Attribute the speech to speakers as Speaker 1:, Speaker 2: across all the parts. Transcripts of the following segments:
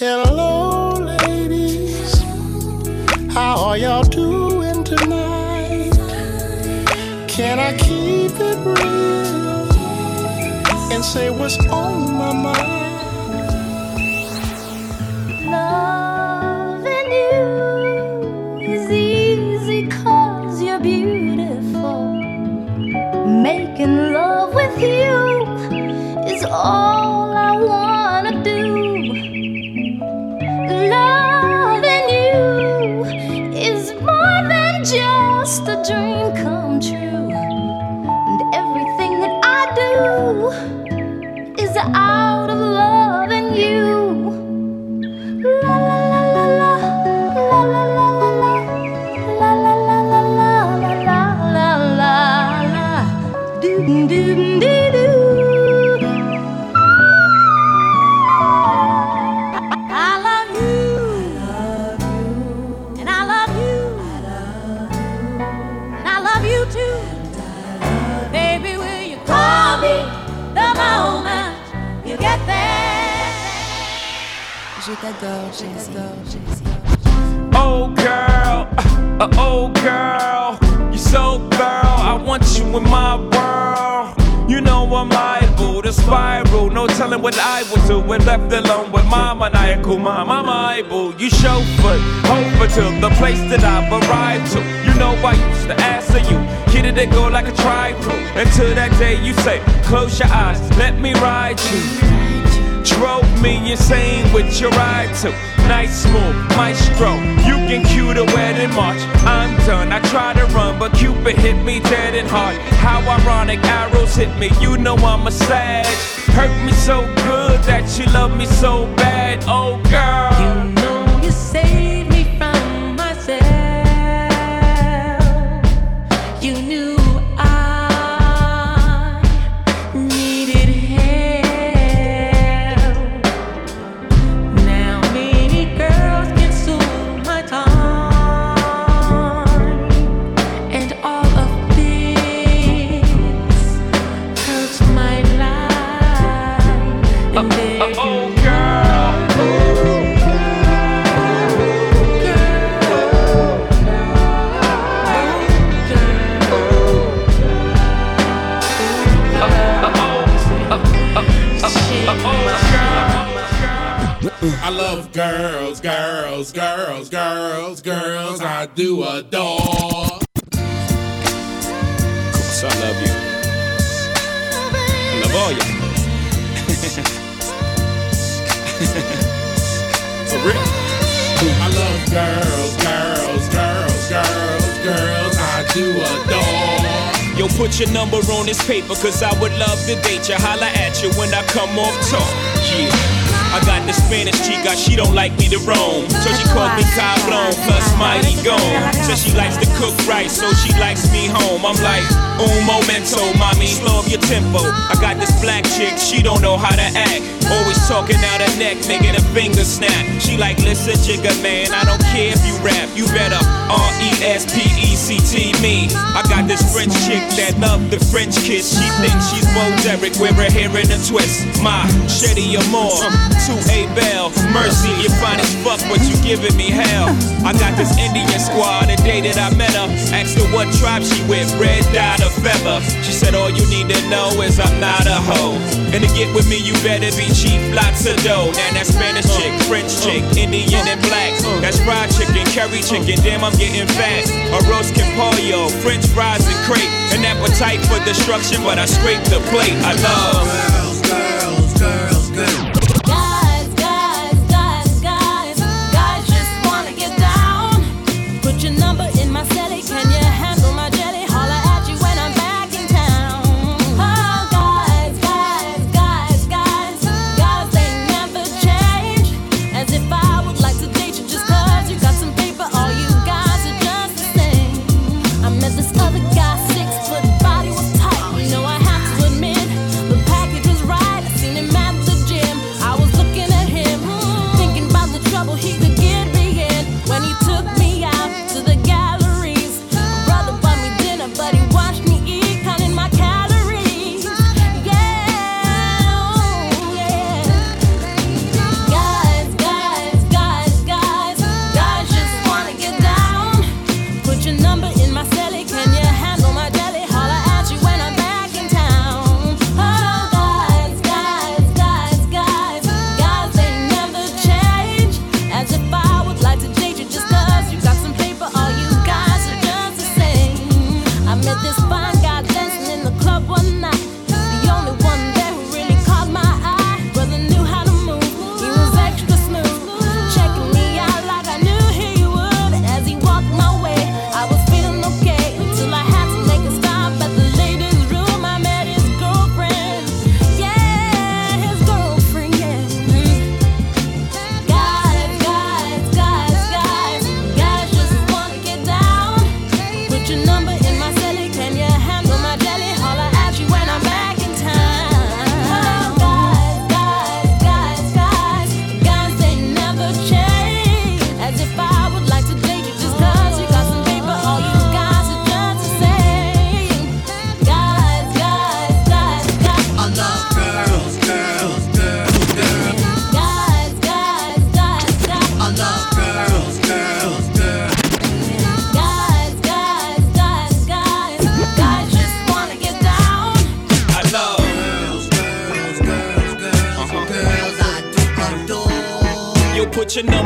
Speaker 1: Hello, ladies. How are y'all doing tonight? Can I keep it real and say what's on my mind?
Speaker 2: T'adore.
Speaker 3: Oh girl, uh, oh girl, you so girl, I want you in my world. You know I'm liable to spiral, no telling what I would do when left alone with my maniacal mom. I'm liable, you chauffeur, over to the place that I've arrived to. You know I used to ask of you, hit it go like a tribal. Until that day you say, close your eyes, let me ride you. Drove me insane with your ride to. Nice smooth maestro. You can cue the wedding march. I'm done, I try to run But Cupid hit me dead and hard How ironic arrows hit me. You know I'm a sage Hurt me so good that you love me so bad. Oh girl
Speaker 2: girls,
Speaker 4: girls, girls, girls, girls. I do adore.
Speaker 3: So I love you I love all you For real
Speaker 4: I love girls, girls, girls, girls, girls. I do adore.
Speaker 3: Yo, put your number on this paper, cause I would love to date you. Holla at you when I come off talk. Yeah. I got the Spanish chica, she don't like me to roam. So she calls me Cablon, plus mighty gone. Says she likes to cook right, so she likes me home. I'm like, un momento, mommy, slow up your tempo. I got this black chick, she don't know how to act. Always talking out her neck, making a finger snap. She like, listen, jigger man, I don't care if you rap. You better R-E-S-P-E-C-T me. I got this French chick that love the French kiss. She thinks she's Bo Derek, wear her hair in a twist. My Shetty Amore, to A Bell. Mercy, you fine as fuck, but you giving me hell. I got this Indian squad, the day that I met her. Asked her what tribe she with, red dot or feather. She said, all you need to know is I'm not a hoe. And to get with me, you better be cheap, lots of dough. Now that Spanish chick, French chick, Indian and black. That's fried chicken, curry chicken, damn, I'm getting fat. A roast pollo, French fries and crepe. An appetite for destruction, but I scrape the plate. I love.
Speaker 4: Girls, girls, girls, girls.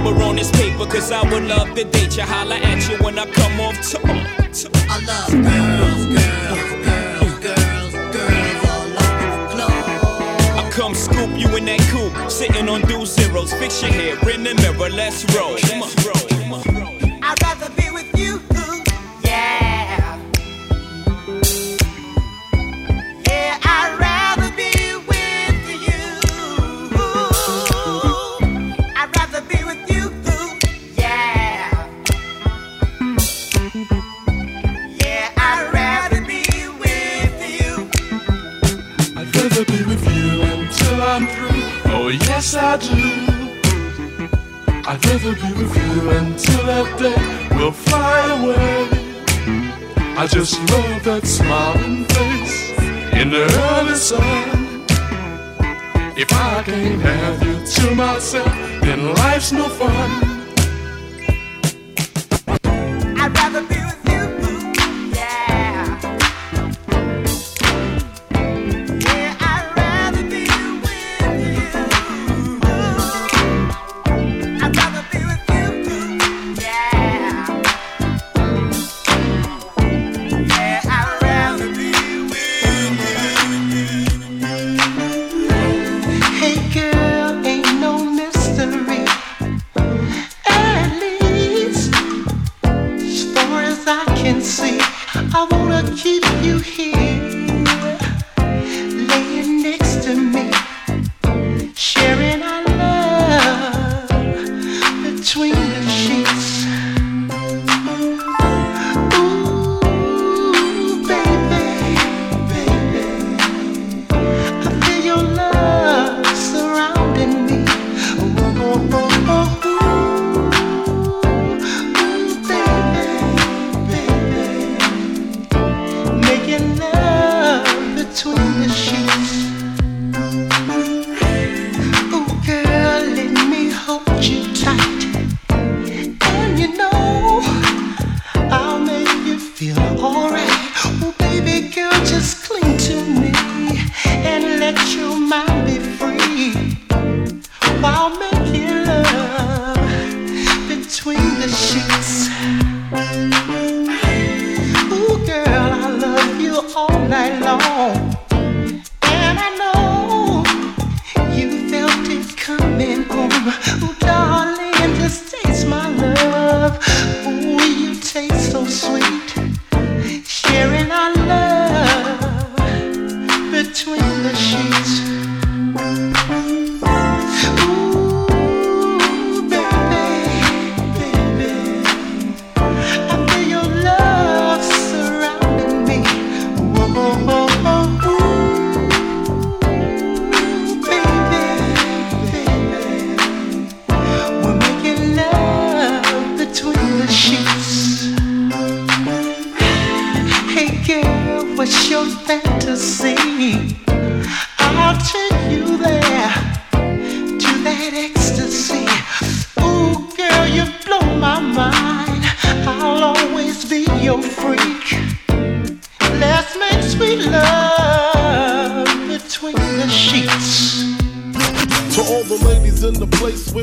Speaker 5: number
Speaker 3: on this paper, cause I would love to date you. Holla at you when I come off tour.
Speaker 6: I love girls, girls, girls, girls, girls all over the globe.
Speaker 3: I come scoop you in that coupe, sitting on two zeros. Fix your hair in the mirror, let's roll.
Speaker 7: Come on.
Speaker 8: Come on.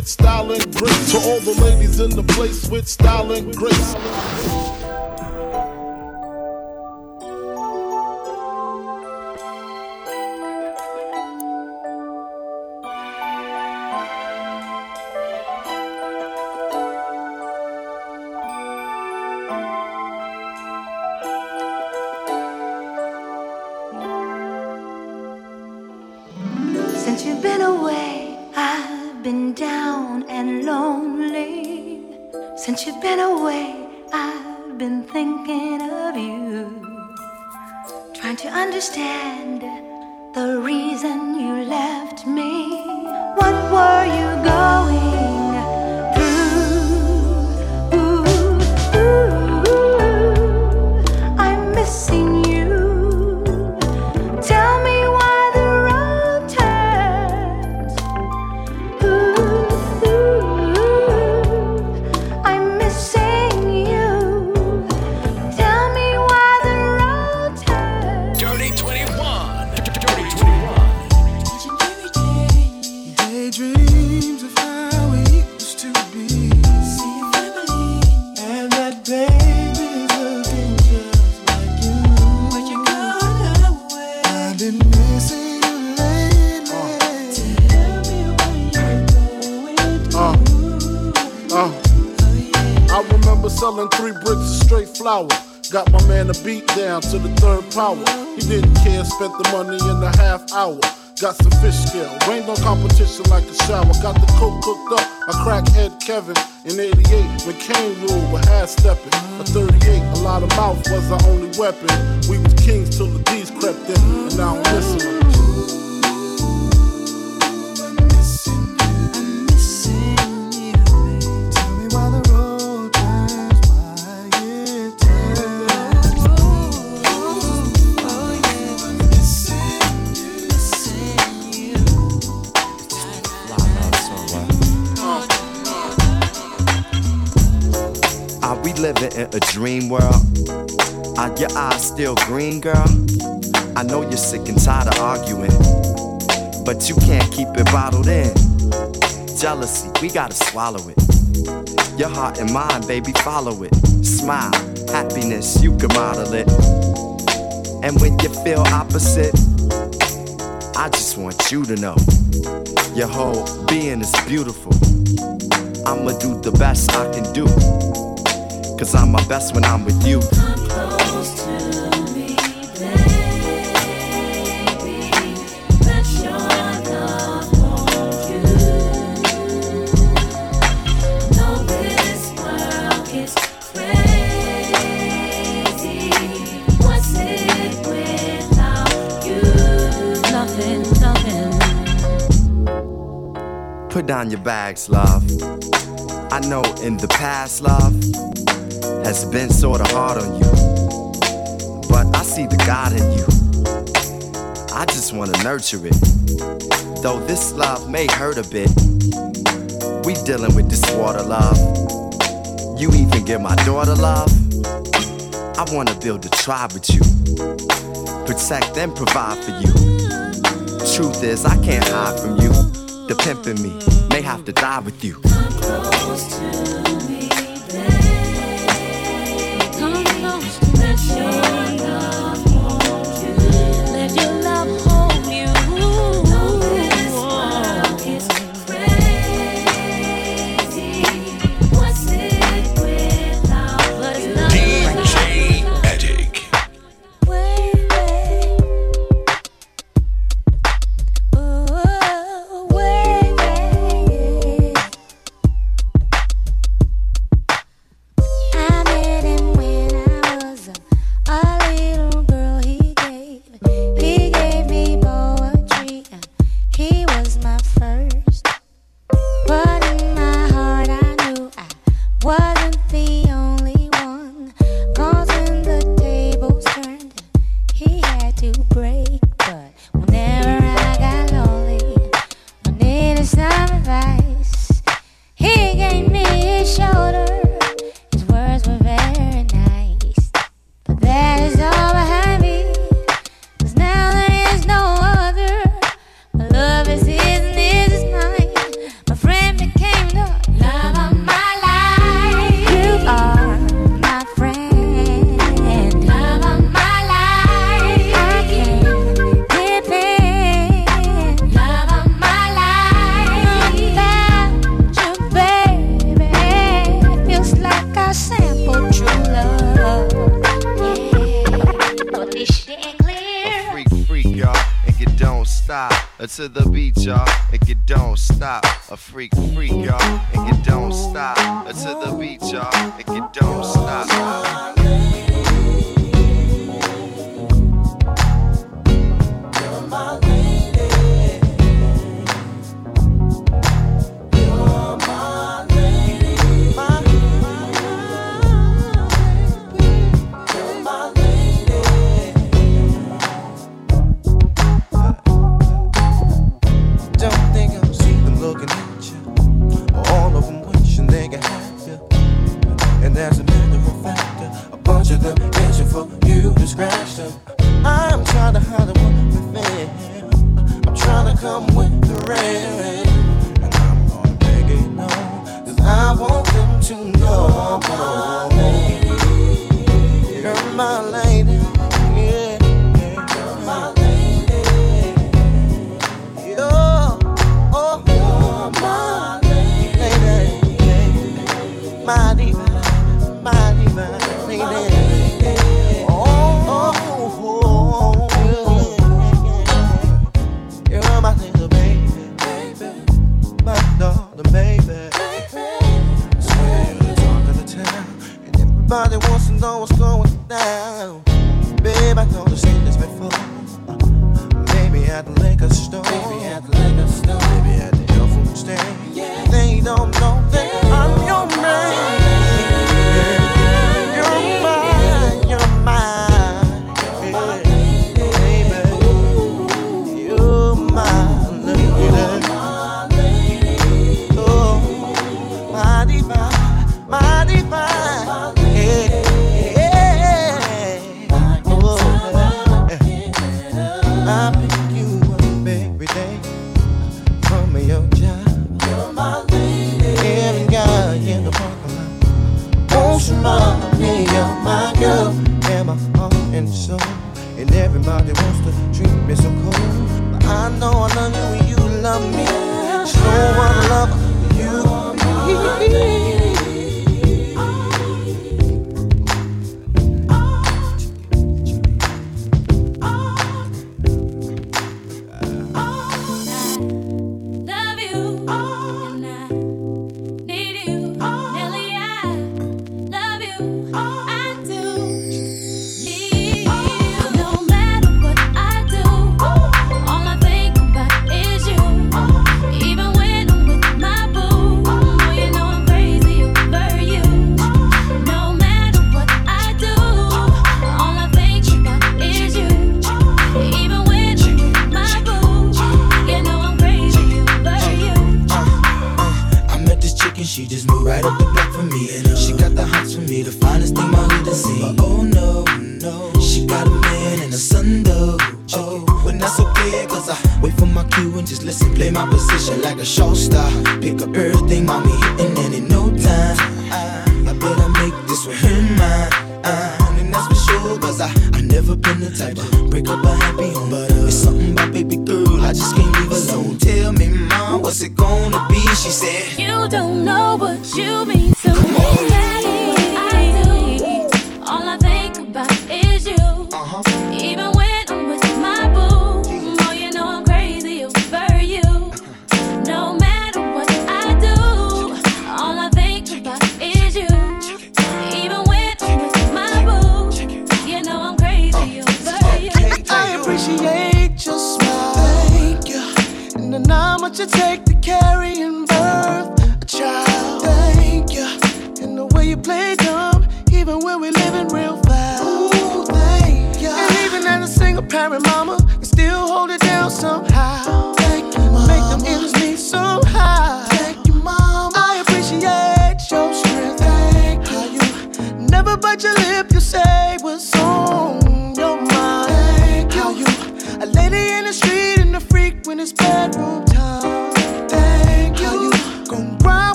Speaker 8: with style and grace. To all the ladies in the place with style and grace.
Speaker 1: Since you've been away, I've been thinking of you. Trying to understand the reason you left me. What were you?
Speaker 9: Selling three bricks of straight flour. Got my man a beat down to the third power. He didn't care, spent the money in a half hour. Got some fish scale, rained on competition like a shower. Got the coke cooked up, a crackhead Kevin in 88 when Kane ruled with half stepping. A 38, a lot of mouth was our only weapon. We was kings till the D's crept in, and now I'm missing
Speaker 10: living in a dream world? Are your eyes still green, girl? I know you're sick and tired of arguing, but you can't keep it bottled in. Jealousy, we gotta swallow it. Your heart and mind, baby, follow it. Smile, happiness, you can model it. And when you feel opposite, I just want you to know your whole being is beautiful. I'ma do the best I can do. Cause I'm my best when I'm with you.
Speaker 11: Come close to me, baby. That's your love for you. No, this world gets
Speaker 4: crazy. What's it without you.
Speaker 1: Nothing, nothing.
Speaker 10: Put down your bags, love. I know in the past, love has been sorta hard on you. But I see the God in you. I just wanna nurture it. Though this love may hurt a bit, we dealing with this water love. You even give my daughter love. I wanna build a tribe with you. Protect and provide for you. Truth is, I can't hide from you. The pimp in me may have to die with you.
Speaker 1: To the
Speaker 10: beat, y'all, and you don't stop. A freak, freak, y'all, and you don't stop. To the beat, y'all, and you don't stop.
Speaker 12: My lady.
Speaker 8: Much take to carry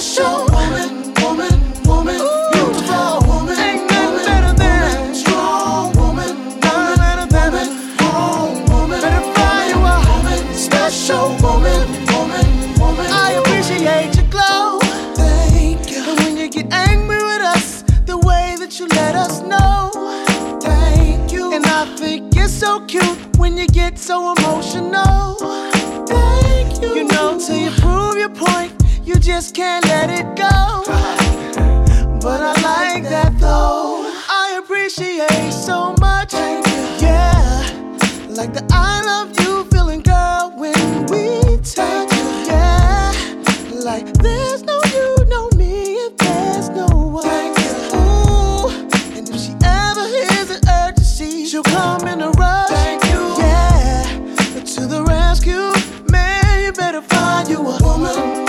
Speaker 8: woman, woman.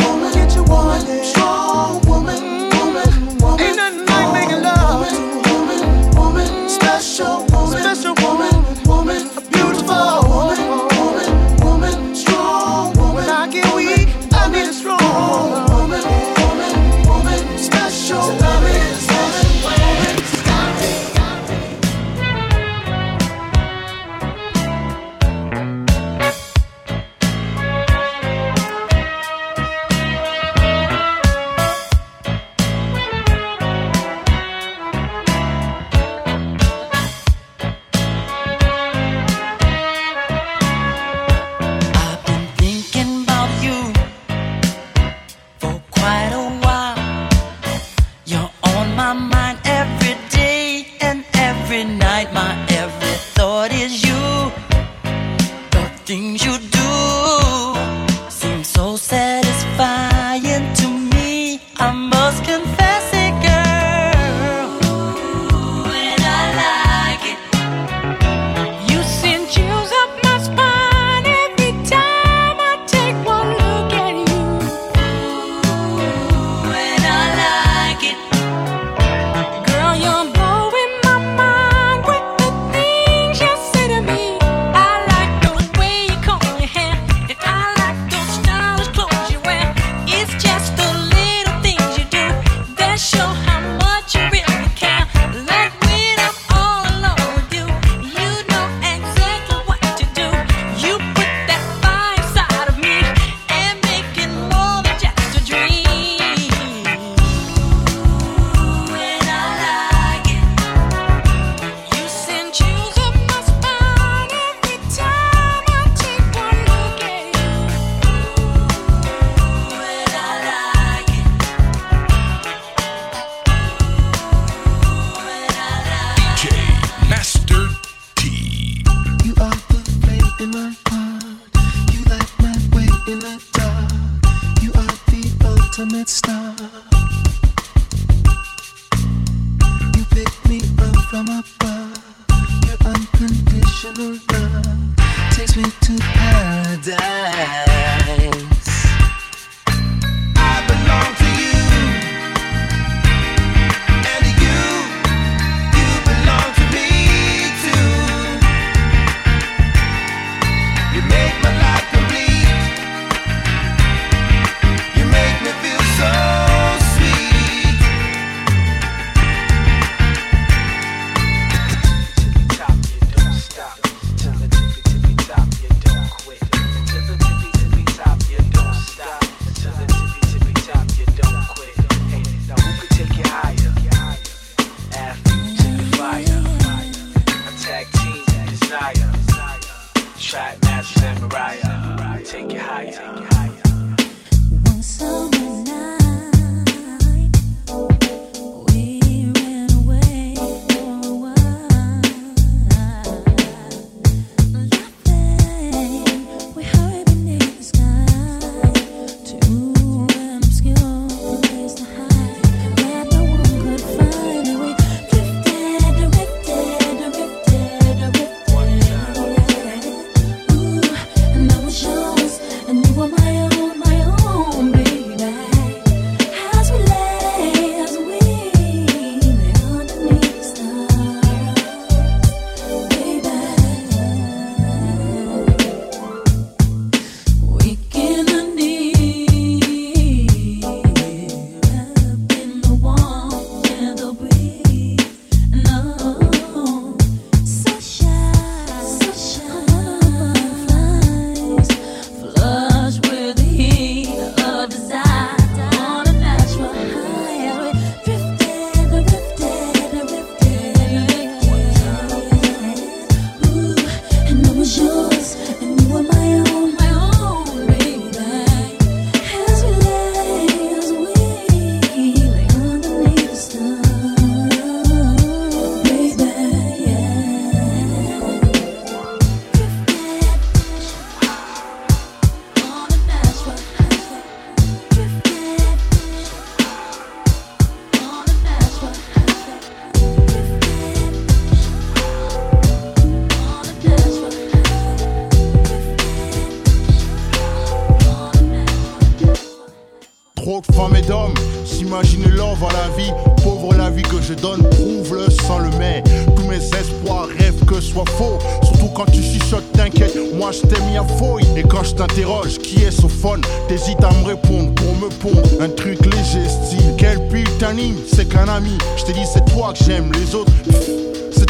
Speaker 8: entre femmes et d'hommes. S'imagine l'envoi la vie, pauvre la vie que je donne, prouve-le sans le mais. Tous mes espoirs, rêves que soit faux. Surtout quand tu chuchotes, t'inquiète, moi je t'ai mis à fouille. Et quand je t'interroge, qui est ce phone? T'hésites à me répondre pour me pondre un truc léger, style. Quel putain c'est qu'un ami. Je t'ai dit, c'est toi que j'aime, les autres.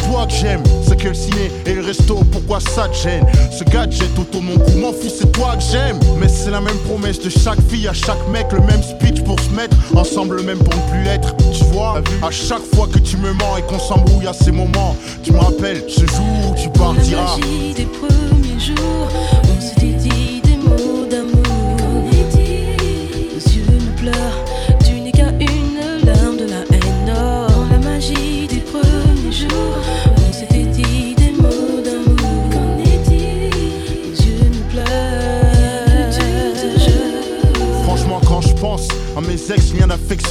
Speaker 8: C'est Toi que j'aime, c'est que le ciné et le resto, pourquoi ça te gêne Ce gadget autour mon cou, m'en fous, c'est toi que j'aime. Mais c'est la même promesse de chaque fille à chaque mec, le même speech pour se mettre ensemble, même pour ne plus l'être Tu vois, à chaque fois que tu me mens et qu'on s'embrouille à ces moments Tu me rappelles ce
Speaker 13: jour où tu partiras.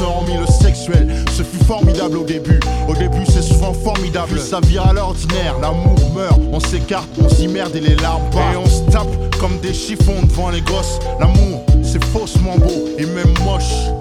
Speaker 13: hormis le sexuel. Ce fut formidable au début, au début c'est souvent formidable. Puis ça vire à l'ordinaire, l'amour meurt, on s'écarte, on s'emmerde et les larmes. Et on se tape comme des chiffons devant les gosses. L'amour, c'est faussement beau et même moche.